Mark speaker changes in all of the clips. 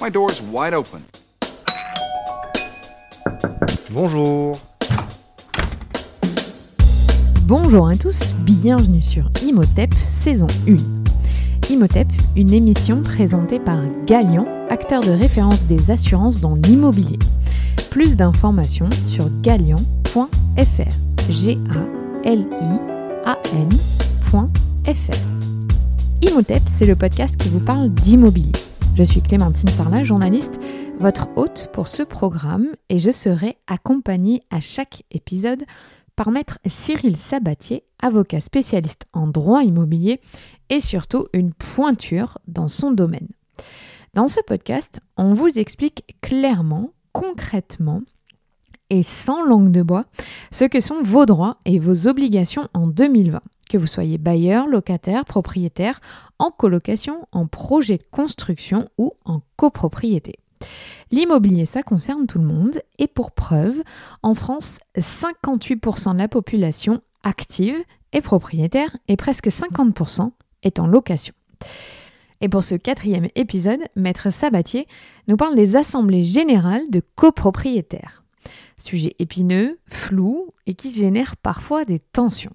Speaker 1: My door's wide open.
Speaker 2: Bonjour.
Speaker 3: Bonjour à tous, bienvenue sur Imhotep saison 1. Imhotep, une émission présentée par Galian, acteur de référence des assurances dans l'immobilier. Plus d'informations sur galian.fr. G A L I A N.fr. Imhotep, c'est le podcast qui vous parle d'immobilier. Je suis Clémentine Sarlat, journaliste, votre hôte pour ce programme et je serai accompagnée à chaque épisode par maître Cyril Sabatier, avocat spécialiste en droit immobilier et surtout une pointure dans son domaine. Dans ce podcast, on vous explique clairement, concrètement et sans langue de bois ce que sont vos droits et vos obligations en 2020 que vous soyez bailleur, locataire, propriétaire, en colocation, en projet de construction ou en copropriété. L'immobilier, ça concerne tout le monde et pour preuve, en France, 58% de la population active est propriétaire et presque 50% est en location. Et pour ce quatrième épisode, Maître Sabatier nous parle des assemblées générales de copropriétaires. Sujet épineux, flou et qui génère parfois des tensions.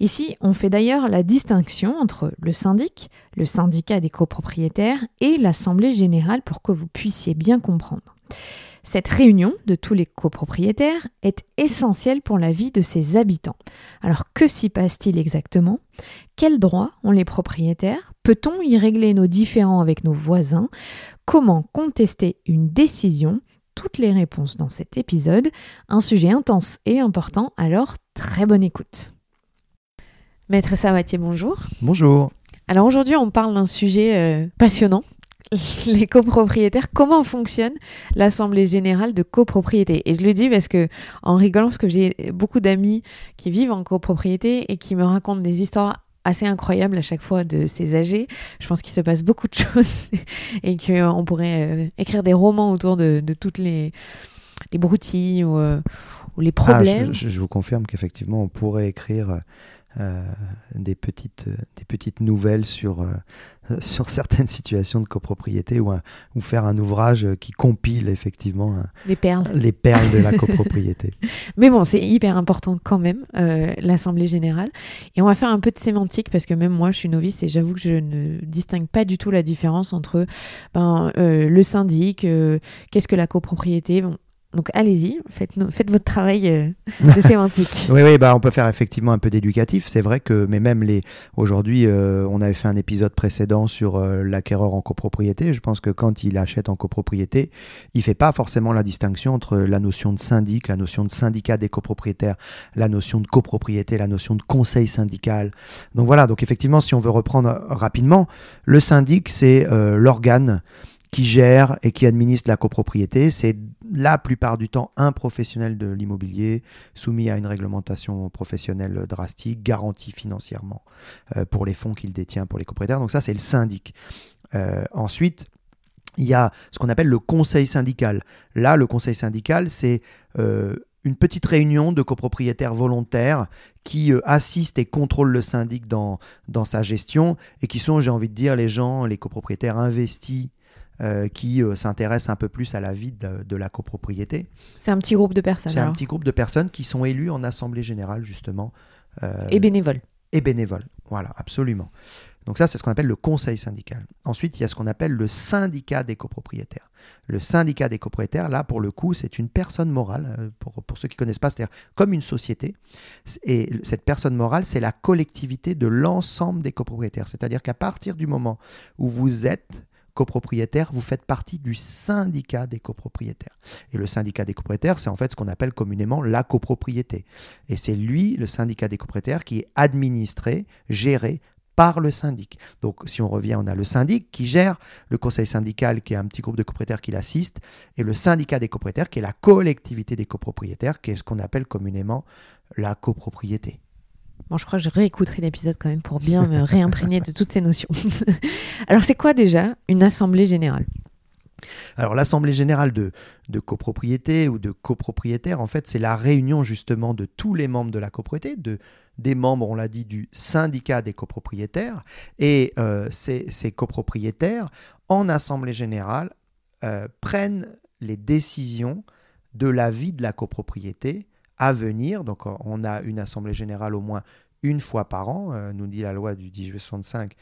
Speaker 3: Ici, on fait d'ailleurs la distinction entre le syndic, le syndicat des copropriétaires et l'assemblée générale pour que vous puissiez bien comprendre. Cette réunion de tous les copropriétaires est essentielle pour la vie de ses habitants. Alors que s'y passe-t-il exactement? Quels droits ont les propriétaires? Peut-on y régler nos différends avec nos voisins? Comment contester une décision? Toutes les réponses dans cet épisode, un sujet intense et important, alors très bonne écoute. Maître Sabatier, bonjour.
Speaker 2: Bonjour.
Speaker 3: Alors aujourd'hui, on parle d'un sujet euh, passionnant, les copropriétaires. Comment fonctionne l'assemblée générale de copropriété? Et je le dis parce que en rigolant, parce que j'ai beaucoup d'amis qui vivent en copropriété et qui me racontent des histoires assez incroyable à chaque fois de ces âgés. Je pense qu'il se passe beaucoup de choses et qu'on pourrait euh, écrire des romans autour de, toutes les, les broutilles ou, euh, les ah, problèmes.
Speaker 2: je, vous confirme qu'effectivement, on pourrait écrire euh, des, petites, des petites nouvelles sur, euh, sur certaines situations de copropriété ou, ou faire un ouvrage qui compile effectivement
Speaker 3: les perles,
Speaker 2: les perles de la copropriété.
Speaker 3: Mais bon, c'est hyper important quand même, euh, l'Assemblée générale. Et on va faire un peu de sémantique parce que même moi, je suis novice et j'avoue que je ne distingue pas du tout la différence entre ben, le syndic, qu'est-ce que la copropriété. Bon, donc allez-y, faites, faites, votre travail euh, de sémantique.
Speaker 2: oui, oui, bah on peut faire effectivement un peu d'éducatif. C'est vrai que, mais même les aujourd'hui, euh, on avait fait un épisode précédent sur euh, l'acquéreur en copropriété. Je pense que quand il achète en copropriété, il fait pas forcément la distinction entre la notion de syndic, la notion de syndicat des copropriétaires, la notion de copropriété, la notion de conseil syndical. Donc voilà. Donc effectivement, si on veut reprendre rapidement, le syndic, c'est l'organe qui gère et qui administre la copropriété. C'est la plupart du temps un professionnel de l'immobilier soumis à une réglementation professionnelle drastique, garanti financièrement euh, pour les fonds qu'il détient pour les copropriétaires. Donc ça, c'est le syndic. Euh, ensuite, il y a ce qu'on appelle le conseil syndical. Là, le conseil syndical, c'est euh, une petite réunion de copropriétaires volontaires qui assistent et contrôlent le syndic dans, dans sa gestion et qui sont, j'ai envie de dire, les gens, les copropriétaires investis euh, qui euh, s'intéressent un peu plus à la vie de, la copropriété.
Speaker 3: C'est un petit groupe de personnes.
Speaker 2: C'est un petit groupe de personnes qui sont élues en assemblée générale justement.
Speaker 3: Euh, et bénévoles.
Speaker 2: Et bénévoles, voilà, absolument. Donc ça, c'est ce qu'on appelle le conseil syndical. Ensuite, il y a ce qu'on appelle le syndicat des copropriétaires. Le syndicat des copropriétaires, là, pour le coup, c'est une personne morale, pour, pour ceux qui ne connaissent pas, c'est-à-dire comme une société. Et cette personne morale, c'est la collectivité de l'ensemble des copropriétaires. C'est-à-dire qu'à partir du moment où vous êtes copropriétaire, vous faites partie du syndicat des copropriétaires. Et le syndicat des copropriétaires, c'est en fait ce qu'on appelle communément la copropriété. Et c'est lui, le syndicat des copropriétaires, qui est administré, géré par le syndic. Donc si on revient, on a le syndic qui gère, le conseil syndical qui est un petit groupe de copropriétaires qui l'assiste, et le syndicat des copropriétaires qui est la collectivité des copropriétaires, qui est ce qu'on appelle communément la copropriété.
Speaker 3: Je crois que je réécouterai l'épisode quand même pour bien me réimprégner de toutes ces notions. Alors, c'est quoi déjà une assemblée générale?
Speaker 2: Alors l'assemblée générale de, de, copropriété ou de copropriétaire, en fait, c'est la réunion justement de tous les membres de la copropriété, de, des membres, on l'a dit, du syndicat des copropriétaires. Et euh, ces, ces, copropriétaires, en assemblée générale, euh, prennent les décisions de la vie de la copropriété à venir. Donc on a une assemblée générale au moins une fois par an, euh, nous dit la loi du 10 juillet 65,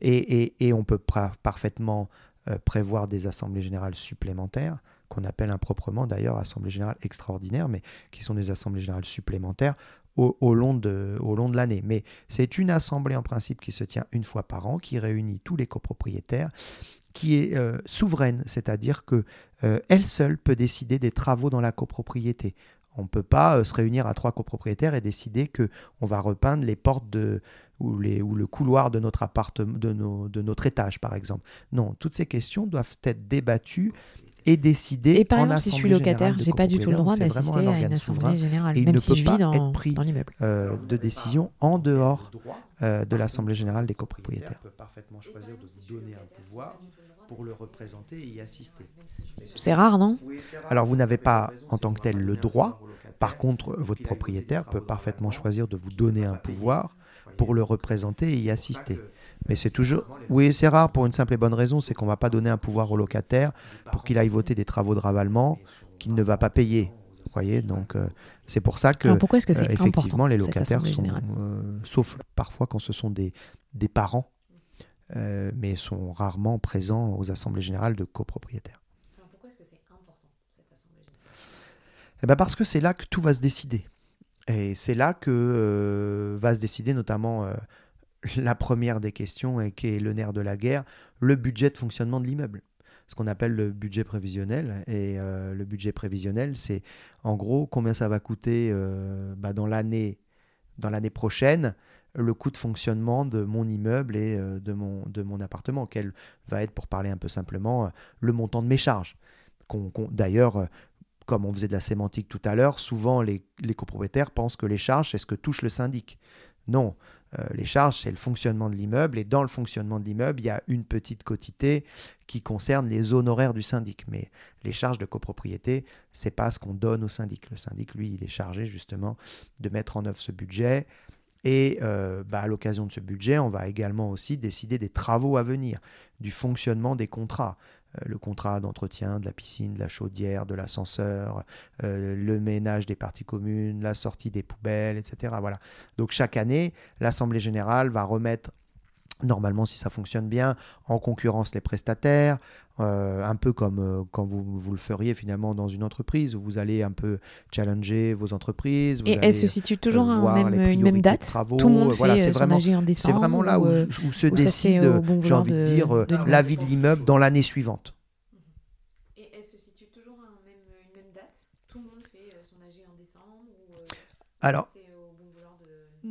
Speaker 2: et, on peut parfaitement euh, prévoir des assemblées générales supplémentaires, qu'on appelle improprement d'ailleurs assemblées générales extraordinaires, mais qui sont des assemblées générales supplémentaires au, long de, l'année. Mais c'est une assemblée en principe qui se tient une fois par an, qui réunit tous les copropriétaires, qui est euh, souveraine, c'est-à-dire que euh, elle seule peut décider des travaux dans la copropriété. On ne peut pas euh, se réunir à trois copropriétaires et décider que on va repeindre les portes de, ou, les, ou le couloir de notre appartement, de, nos, de notre étage, par exemple. Non, toutes ces questions doivent être débattues et décider.
Speaker 3: Et par exemple, si je suis locataire, j'ai pas du tout le droit d'assister à une assemblée générale, même si je vis dans, dans l'immeuble.
Speaker 2: Euh, de décision en dehors euh, de l'assemblée générale des copropriétaires. peut parfaitement choisir de vous donner un pouvoir pour le représenter et y assister.
Speaker 3: C'est rare, non?
Speaker 2: Alors, vous n'avez pas en tant que tel le droit. Par contre, votre propriétaire peut parfaitement choisir de vous donner un pouvoir pour le représenter et y assister. Mais c'est toujours. Oui, c'est rare pour une simple et bonne raison c'est qu'on ne va pas donner un pouvoir au locataire pour qu'il aille voter des travaux de ravalement qu'il ne va pas payer. Vous voyez Donc, euh, c'est pour ça que.
Speaker 3: pourquoi est-ce que c'est
Speaker 2: euh, Effectivement, les locataires sont. Euh, sauf parfois quand ce sont des, des parents, mais sont rarement présents aux assemblées générales de copropriétaires.
Speaker 3: Alors pourquoi est-ce que c'est important, cette assemblée générale?
Speaker 2: Eh ben Parce que c'est là que tout va se décider. Et c'est là que va se décider notamment la première des questions, et qui est le nerf de la guerre, le budget de fonctionnement de l'immeuble. Ce qu'on appelle le budget prévisionnel. Et euh, le budget prévisionnel, c'est en gros combien ça va coûter euh, bah, dans l'année dans l'année prochaine le coût de fonctionnement de mon immeuble et euh, de, mon, de mon appartement, quel va être, pour parler un peu simplement, le montant de mes charges. D'ailleurs, comme on faisait de la sémantique tout à l'heure, souvent les, copropriétaires pensent que les charges, c'est ce que touche le syndic. Non, euh, les charges, c'est le fonctionnement de l'immeuble. Et dans le fonctionnement de l'immeuble, il y a une petite quotité qui concerne les honoraires du syndic. Mais les charges de copropriété, c'est pas ce qu'on donne au syndic. Le syndic, lui, il est chargé justement de mettre en œuvre ce budget. Et euh, bah, à l'occasion de ce budget, on va également aussi décider des travaux à venir, du fonctionnement des contrats. Euh, le contrat d'entretien de la piscine, de la chaudière, de l'ascenseur, euh, le ménage des parties communes, la sortie des poubelles, etc. Voilà. Donc chaque année, l'Assemblée générale va remettre normalement, si ça fonctionne bien, en concurrence les prestataires, euh, un peu comme quand vous, vous, le feriez finalement dans une entreprise, où vous allez un peu challenger vos entreprises.
Speaker 3: Et elle se situe toujours à une même date Tout le monde voilà, fait vraiment, C'est
Speaker 2: vraiment là où, où se décide, j'ai envie de, dire, la vie de l'immeuble dans l'année suivante.
Speaker 3: Et elle se situe toujours à une même date? Tout le monde fait son AG en décembre
Speaker 2: Alors,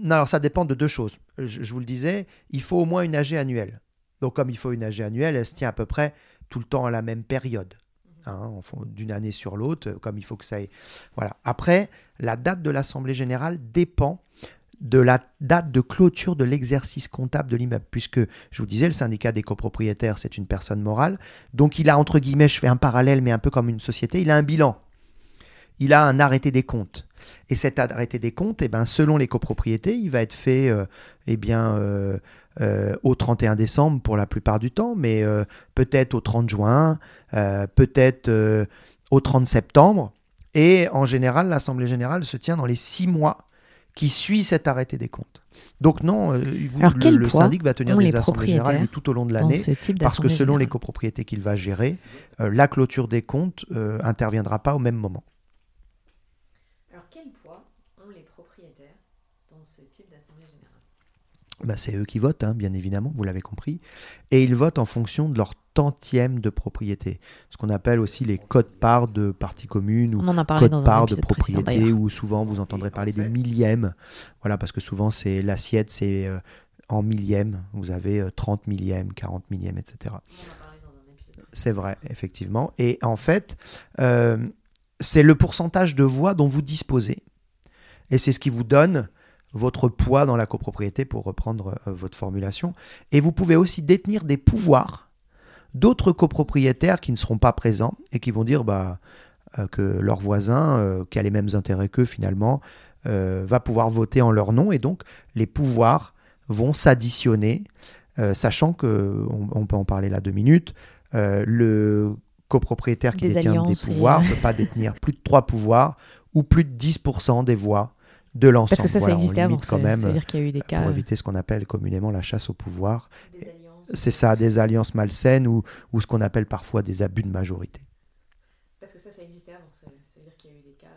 Speaker 2: non, alors ça dépend de deux choses. Je, vous le disais, il faut au moins une AG annuelle. Donc comme il faut une AG annuelle, elle se tient à peu près tout le temps à la même période. Hein, d'une année sur l'autre, comme il faut que ça ait. Voilà. Après, la date de l'Assemblée générale dépend de la date de clôture de l'exercice comptable de l'immeuble, puisque je vous disais, le syndicat des copropriétaires, c'est une personne morale, donc il a, entre guillemets, je fais un parallèle, mais un peu comme une société, il a un bilan, il a un arrêté des comptes. Et cet arrêté des comptes, eh ben, selon les copropriétés, il va être fait euh, eh bien, euh, euh, au 31 décembre pour la plupart du temps, mais peut-être au 30 juin, peut-être au 30 septembre. Et en général, l'Assemblée générale se tient dans les six mois qui suivent cet arrêté des comptes. Donc non, le, syndic va tenir des assemblées générales tout au long de l'année, parce que selon les copropriétés qu'il va gérer, la clôture des comptes interviendra pas au même moment. Bah, c'est eux qui votent, hein, bien évidemment, vous l'avez compris. Et ils votent en fonction de leur tantième de propriété. Ce qu'on appelle aussi les codes-parts de parties communes ou codes-parts de propriété, où souvent vous entendrez parler des millièmes. Voilà, parce que souvent c'est l'assiette, c'est euh, en millièmes. Vous avez 30 euh, millièmes, 40 millièmes, etc. C'est vrai, effectivement. Et en fait, euh, c'est le pourcentage de voix dont vous disposez. Et c'est ce qui vous donne votre poids dans la copropriété, pour reprendre euh, votre formulation. Et vous pouvez aussi détenir des pouvoirs d'autres copropriétaires qui ne seront pas présents et qui vont dire bah, euh, que leur voisin, euh, qui a les mêmes intérêts qu'eux finalement, va pouvoir voter en leur nom. Et donc, les pouvoirs vont s'additionner, sachant que, on, peut en parler là deux minutes, le copropriétaire qui
Speaker 3: Des
Speaker 2: détient des pouvoirs ne peut pas détenir plus de trois pouvoirs ou plus de 10% des voix de l'ensemble.
Speaker 3: Parce que ça,
Speaker 2: Voilà,
Speaker 3: ça existait avant.
Speaker 2: limite
Speaker 3: Ça,
Speaker 2: quand même
Speaker 3: ça veut dire qu'il y a eu des cas.
Speaker 2: pour
Speaker 3: euh,
Speaker 2: éviter ce qu'on appelle communément la chasse au pouvoir. C'est ça, des alliances malsaines ou, ou ce qu'on appelle parfois des abus de majorité.
Speaker 3: Parce que ça, ça existait avant. Ça, ça veut dire qu'il y a eu des cas.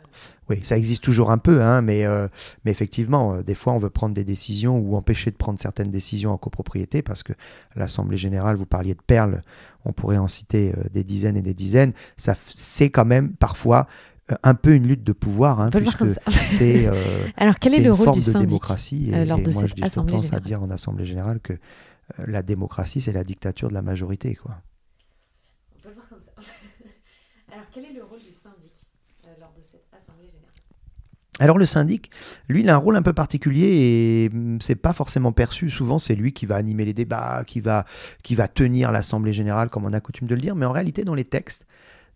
Speaker 2: Oui, ça existe toujours un peu, hein, mais, euh, mais effectivement, euh, des fois, on veut prendre des décisions ou empêcher de prendre certaines décisions en copropriété parce que l'Assemblée générale, vous parliez de perles, on pourrait en citer euh, des dizaines et des dizaines. Ça, c'est quand même parfois euh, un peu une lutte de pouvoir, hein, puisque c'est euh,
Speaker 3: Alors, quel est le
Speaker 2: une
Speaker 3: rôle
Speaker 2: forme
Speaker 3: du
Speaker 2: de
Speaker 3: syndic
Speaker 2: démocratie.
Speaker 3: euh,
Speaker 2: Et,
Speaker 3: lors
Speaker 2: et
Speaker 3: de
Speaker 2: moi,
Speaker 3: cette
Speaker 2: je dis
Speaker 3: assemblée
Speaker 2: tendance à dire en Assemblée générale que euh, la démocratie, c'est la dictature de la majorité. Quoi.
Speaker 3: On peut le voir comme ça. Alors, quel est le rôle du syndic euh, lors de cette assemblée générale?
Speaker 2: Alors le syndic, lui, il a un rôle un peu particulier et hum, c'est pas forcément perçu. Souvent, c'est lui qui va animer les débats, qui va, qui va tenir l'assemblée générale, comme on a coutume de le dire. Mais en réalité, dans les textes,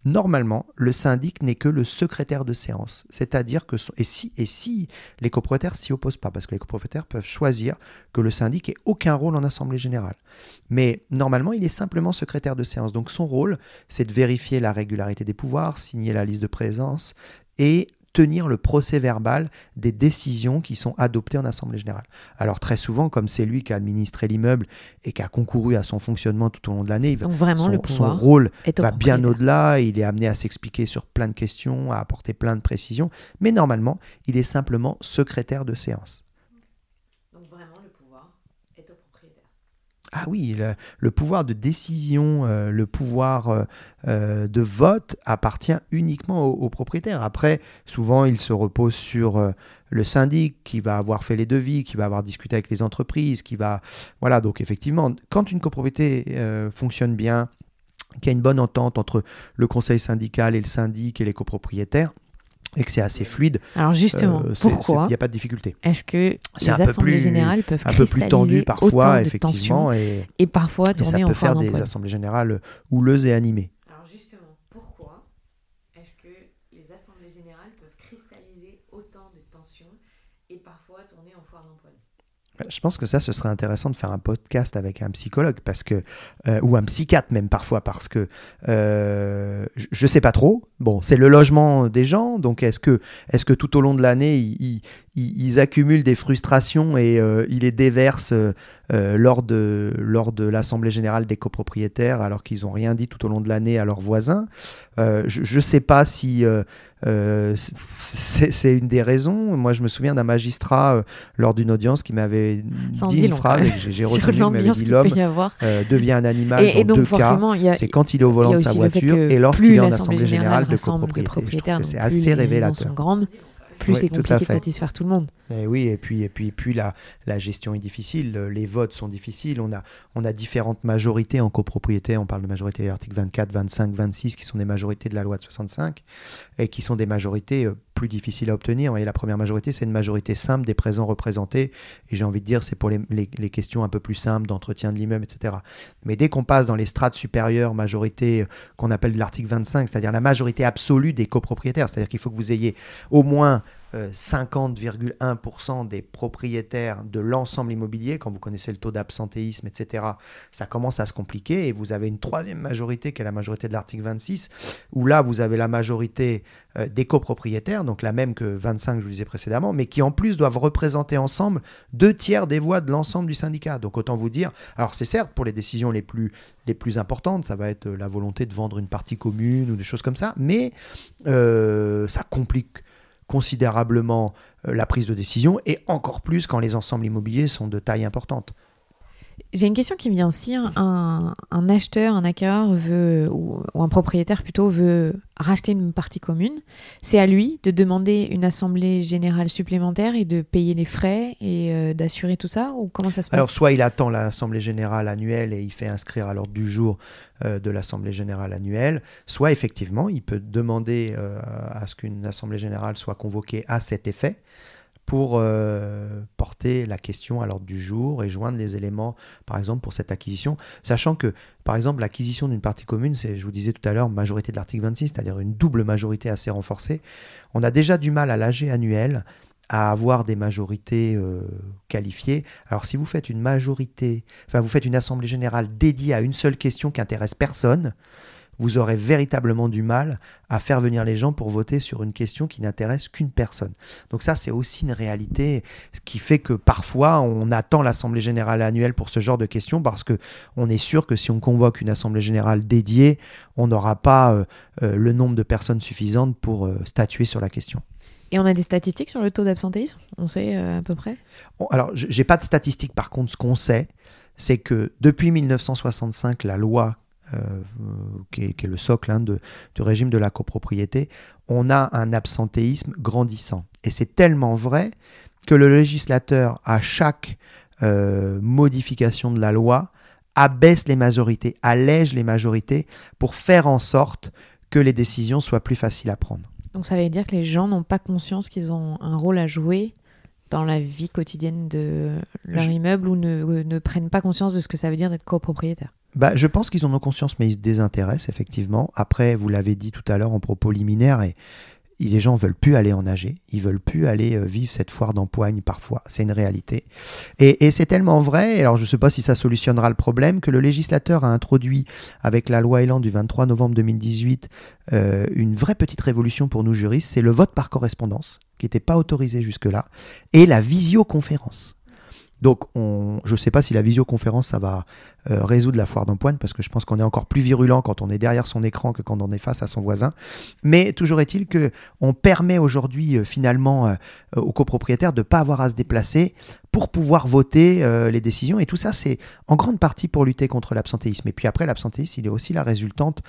Speaker 2: normalement, le syndic n'est que le secrétaire de séance. C'est-à-dire que et si et si les copropriétaires s'y opposent pas, parce que les copropriétaires peuvent choisir que le syndic ait aucun rôle en assemblée générale. Mais normalement, il est simplement secrétaire de séance. Donc son rôle, c'est de vérifier la régularité des pouvoirs, signer la liste de présence et tenir le procès verbal des décisions qui sont adoptées en Assemblée générale. Alors très souvent, comme c'est lui qui a administré l'immeuble et qui a concouru à son fonctionnement tout au long de l'année, son, rôle va bien au-delà, il est amené à s'expliquer sur plein de questions, à apporter plein de précisions, mais normalement, il est simplement secrétaire de séance.
Speaker 3: Donc, vraiment, le pouvoir est au propriétaire.
Speaker 2: Ah oui, le, pouvoir de décision, euh, le pouvoir euh, euh, de vote appartient uniquement au, au propriétaire. Après, souvent, il se repose sur le syndic qui va avoir fait les devis, qui va avoir discuté avec les entreprises, qui va... Voilà, donc effectivement, quand une copropriété fonctionne bien, qu'il y a une bonne entente entre le conseil syndical et le syndic et les copropriétaires, et que c'est assez fluide,
Speaker 3: Alors, justement,
Speaker 2: euh,
Speaker 3: pourquoi
Speaker 2: il n'y a pas de difficulté.
Speaker 3: est-ce que les assemblées
Speaker 2: plus-
Speaker 3: générales peuvent
Speaker 2: Un peu plus tendu
Speaker 3: cristalliser
Speaker 2: parfois, effectivement, et,
Speaker 3: et parfois
Speaker 2: et ça
Speaker 3: en
Speaker 2: peut faire des assemblées générales houleuses et animées.
Speaker 3: Alors justement, pourquoi est-ce que les assemblées générales peuvent cristalliser autant de tensions et parfois tourner en foire d'empoigne
Speaker 2: Je pense que ça, ce serait intéressant de faire un podcast avec un psychologue, parce que euh, ou un psychiatre même parfois, parce que euh, je- je sais pas trop. Bon, c'est le logement des gens, donc est-ce que est-ce que tout au long de l'année, ils, ils- ils- accumulent des frustrations et euh, ils les déversent euh, euh, lors de lors de l'assemblée générale des copropriétaires, alors qu'ils ont rien dit tout au long de l'année à leurs voisins? Euh, Je ne sais pas si euh, c'est une des raisons. Moi, je me souviens d'un magistrat euh, lors d'une audience qui m'avait dit une
Speaker 3: long,
Speaker 2: phrase et que j'ai retenu, m'avait
Speaker 3: l'ambiance
Speaker 2: dit l'homme
Speaker 3: peut y avoir.
Speaker 2: euh, devient un animal
Speaker 3: Et, et
Speaker 2: dans
Speaker 3: donc
Speaker 2: deux cas.
Speaker 3: forcément, il y a,
Speaker 2: C'est quand il est au volant de sa voiture et lorsqu'il est en assemblée générale de copropriété. C'est assez révélateur.
Speaker 3: grandes, plus c'est compliqué de satisfaire tout le monde.
Speaker 2: Et oui, et puis, et puis, puis la, la gestion est difficile, le- les votes sont difficiles. On a, on a différentes majorités en copropriété. On parle de majorité article 24, 25, 26, qui sont des majorités de la loi de 65 et qui sont des majorités euh, plus difficiles à obtenir. Et la première majorité, c'est une majorité simple des présents représentés. Et j'ai envie de dire, c'est pour les, questions un peu plus simples d'entretien de l'immeuble, etc. Mais dès qu'on passe dans les strates supérieures, majorité euh, qu'on appelle l'article 25, c'est-à-dire la majorité absolue des copropriétaires, c'est-à-dire qu'il faut que vous ayez au moins 50,1% des propriétaires de l'ensemble immobilier, quand vous connaissez le taux d'absentéisme, etc., ça commence à se compliquer et vous avez une troisième majorité qui est la majorité de l'article 26, où là vous avez la majorité euh, des copropriétaires, donc la même que 25 je vous disais précédemment, mais qui en plus doivent représenter ensemble deux tiers des voix de l'ensemble du syndicat. Donc autant vous dire, alors c'est certes pour les décisions les plus, les plus importantes, ça va être la volonté de vendre une partie commune ou des choses comme ça, mais euh, ça complique considérablement euh, la prise de décision et encore plus quand les ensembles immobiliers sont de taille importante.
Speaker 3: J'ai une question qui me vient. Si un, un acheteur, un acquéreur veut, ou, ou un propriétaire plutôt veut racheter une partie commune, c'est à lui de demander une assemblée générale supplémentaire et de payer les frais et euh, d'assurer tout ça ou comment ça se passe?
Speaker 2: Alors soit il attend l'assemblée générale annuelle et il fait inscrire à l'ordre du jour euh, de l'assemblée générale annuelle, soit effectivement il peut demander euh, à ce qu'une assemblée générale soit convoquée à cet effet pour euh, porter la question à l'ordre du jour et joindre les éléments, par exemple, pour cette acquisition, sachant que, par exemple, l'acquisition d'une partie commune, c'est, je vous disais tout à l'heure, majorité de l'article 26, c'est-à-dire une double majorité assez renforcée. On a déjà du mal à l'AG annuel à avoir des majorités euh, qualifiées. Alors si vous faites une majorité, enfin vous faites une assemblée générale dédiée à une seule question qui intéresse personne, vous aurez véritablement du mal à faire venir les gens pour voter sur une question qui n'intéresse qu'une personne. Donc ça, c'est aussi une réalité qui fait que parfois on attend l'Assemblée générale annuelle pour ce genre de questions parce que on est sûr que si on convoque une Assemblée générale dédiée, on n'aura pas euh, euh, le nombre de personnes suffisantes pour euh, statuer sur la question.
Speaker 3: Et on a des statistiques sur le taux d'absentéisme? On sait à peu près?
Speaker 2: Alors, j'ai pas de statistiques. Par contre, ce qu'on sait, c'est que depuis 1965, la loi euh, qui, est, le socle hein, de, du régime de la copropriété, on a un absentéisme grandissant. Et c'est tellement vrai que le législateur, à chaque euh, modification de la loi, abaisse les majorités, allège les majorités pour faire en sorte que les décisions soient plus faciles à prendre.
Speaker 3: Donc ça veut dire que les gens n'ont pas conscience qu'ils ont un rôle à jouer dans la vie quotidienne de leur immeuble ou ne, ne, prennent pas conscience de ce que ça veut dire d'être copropriétaire
Speaker 2: bah, je pense qu'ils en ont conscience, mais ils se désintéressent, effectivement. Après, vous l'avez dit tout à l'heure en propos liminaire, et les gens veulent plus aller en nager, ils veulent plus aller euh, vivre cette foire d'empoigne parfois, c'est une réalité. Et, c'est tellement vrai, alors je ne sais pas si ça solutionnera le problème, que le législateur a introduit avec la loi Elan du 23 novembre 2018 euh, une vraie petite révolution pour nous juristes, c'est le vote par correspondance, qui n'était pas autorisé jusque-là, et la visioconférence. Donc, on, je ne sais pas si la visioconférence, ça va euh, résoudre la foire d'empoigne, parce que je pense qu'on est encore plus virulent quand on est derrière son écran que quand on est face à son voisin. Mais toujours est-il que on permet aujourd'hui, euh, finalement, euh, aux copropriétaires de ne pas avoir à se déplacer pour pouvoir voter les décisions. Et tout ça, c'est en grande partie pour lutter contre l'absentéisme. Et puis après, l'absentéisme, il est aussi la résultante,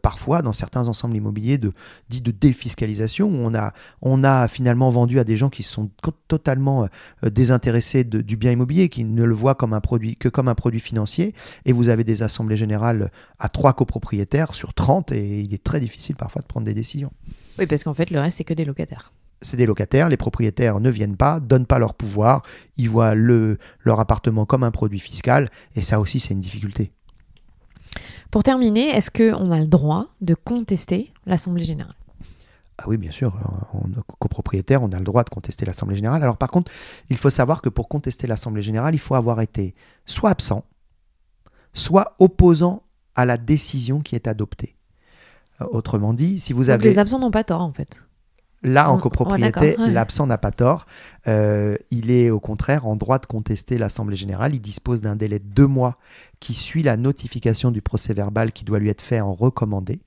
Speaker 2: parfois, dans certains ensembles immobiliers, de, dits de défiscalisation, où on a, on a finalement vendu à des gens qui sont totalement désintéressés du bien immobilier, qui ne le voient comme un produit, que comme un produit financier, et vous avez des assemblées générales à trois copropriétaires sur 30, et il est très difficile parfois de prendre des décisions.
Speaker 3: Oui, parce qu'en fait, le reste, c'est que des locataires.
Speaker 2: C'est des locataires, les propriétaires ne viennent pas, donnent pas leur pouvoir, ils voient le, leur appartement comme un produit fiscal, et ça aussi, c'est une difficulté.
Speaker 3: Pour terminer, est-ce qu'on a le droit de contester l'Assemblée générale?
Speaker 2: Ah oui, bien sûr, en copropriétaire, on a le droit de contester l'Assemblée générale. Alors par contre, il faut savoir que pour contester l'Assemblée générale, il faut avoir été soit absent, soit opposant à la décision qui est adoptée. Euh, autrement dit, si vous
Speaker 3: Donc
Speaker 2: avez...
Speaker 3: les absents n'ont pas tort en fait.
Speaker 2: Là, en copropriété, l'absent n'a pas tort. Euh, il est au contraire en droit de contester l'Assemblée générale. Il dispose d'un délai de deux mois qui suit la notification du procès verbal qui doit lui être fait en recommandé.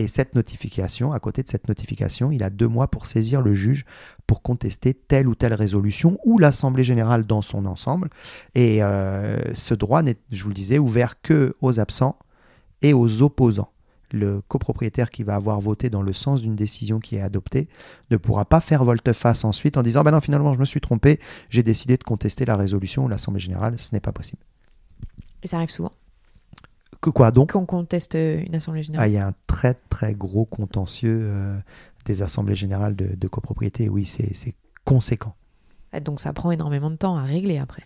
Speaker 2: Et cette notification, à côté de cette notification, il a deux mois pour saisir le juge pour contester telle ou telle résolution ou l'Assemblée générale dans son ensemble. Et euh, ce droit n'est, je vous le disais, ouvert que aux absents et aux opposants. Le copropriétaire qui va avoir voté dans le sens d'une décision qui est adoptée ne pourra pas faire volte-face ensuite en disant ben non, finalement, je me suis trompé, j'ai décidé de contester la résolution ou l'Assemblée générale. Ce n'est pas possible.
Speaker 3: Et ça arrive souvent?
Speaker 2: Que quoi donc
Speaker 3: Qu'on conteste euh, une assemblée générale.
Speaker 2: Ah, il y a un très très gros contentieux euh, des assemblées générales de, copropriété. Oui, c'est conséquent.
Speaker 3: Ah, donc ça prend énormément de temps à régler après.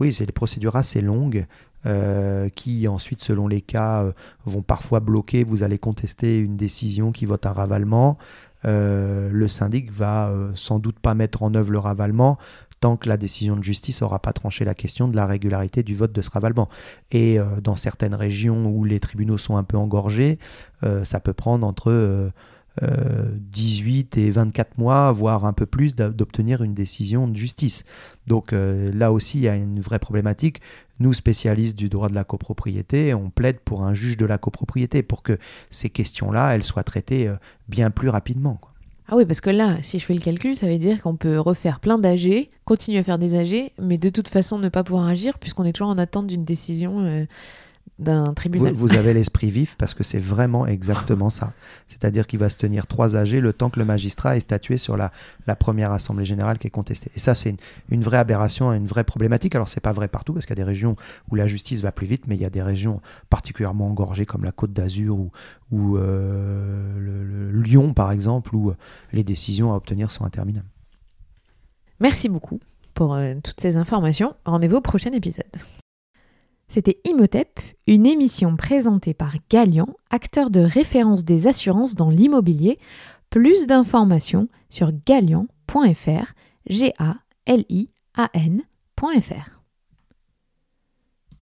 Speaker 2: Oui, c'est des procédures assez longues euh, qui ensuite, selon les cas, vont parfois bloquer. Vous allez contester une décision qui vote un ravalement. le syndic va sans doute pas mettre en œuvre le ravalement tant que la décision de justice n'aura pas tranché la question de la régularité du vote de ce ravalement. Et euh, dans certaines régions où les tribunaux sont un peu engorgés, euh, ça peut prendre entre 18 euh, et 24 mois, voire un peu plus, d'obtenir une décision de justice. Donc là aussi, il y a une vraie problématique. Nous, spécialistes du droit de la copropriété, on plaide pour un juge de la copropriété pour que ces questions-là, elles soient traitées bien plus rapidement.
Speaker 3: Ah oui, parce que là, si je fais le calcul, ça veut dire qu'on peut refaire plein d'AG, continuer à faire des AG, mais de toute façon ne pas pouvoir agir puisqu'on est toujours en attente d'une décision euh, d'un tribunal.
Speaker 2: Vous, avez l'esprit vif parce que c'est vraiment exactement ça. C'est-à-dire qu'il va se tenir trois AG le temps que le magistrat ait statué sur la, la première assemblée générale qui est contestée. Et ça, c'est une, vraie aberration, une vraie problématique. Alors, c'est pas vrai partout parce qu'il y a des régions où la justice va plus vite, mais il y a des régions particulièrement engorgées comme la Côte d'Azur ou, ou euh, le, Lyon, par exemple, où les décisions à obtenir sont interminables.
Speaker 3: Merci beaucoup pour euh, toutes ces informations. Rendez-vous au prochain épisode. C'était Imotep, une émission présentée par Galian, acteur de référence des assurances dans l'immobilier. Plus d'informations sur galian.fr, g a l i a n.fr.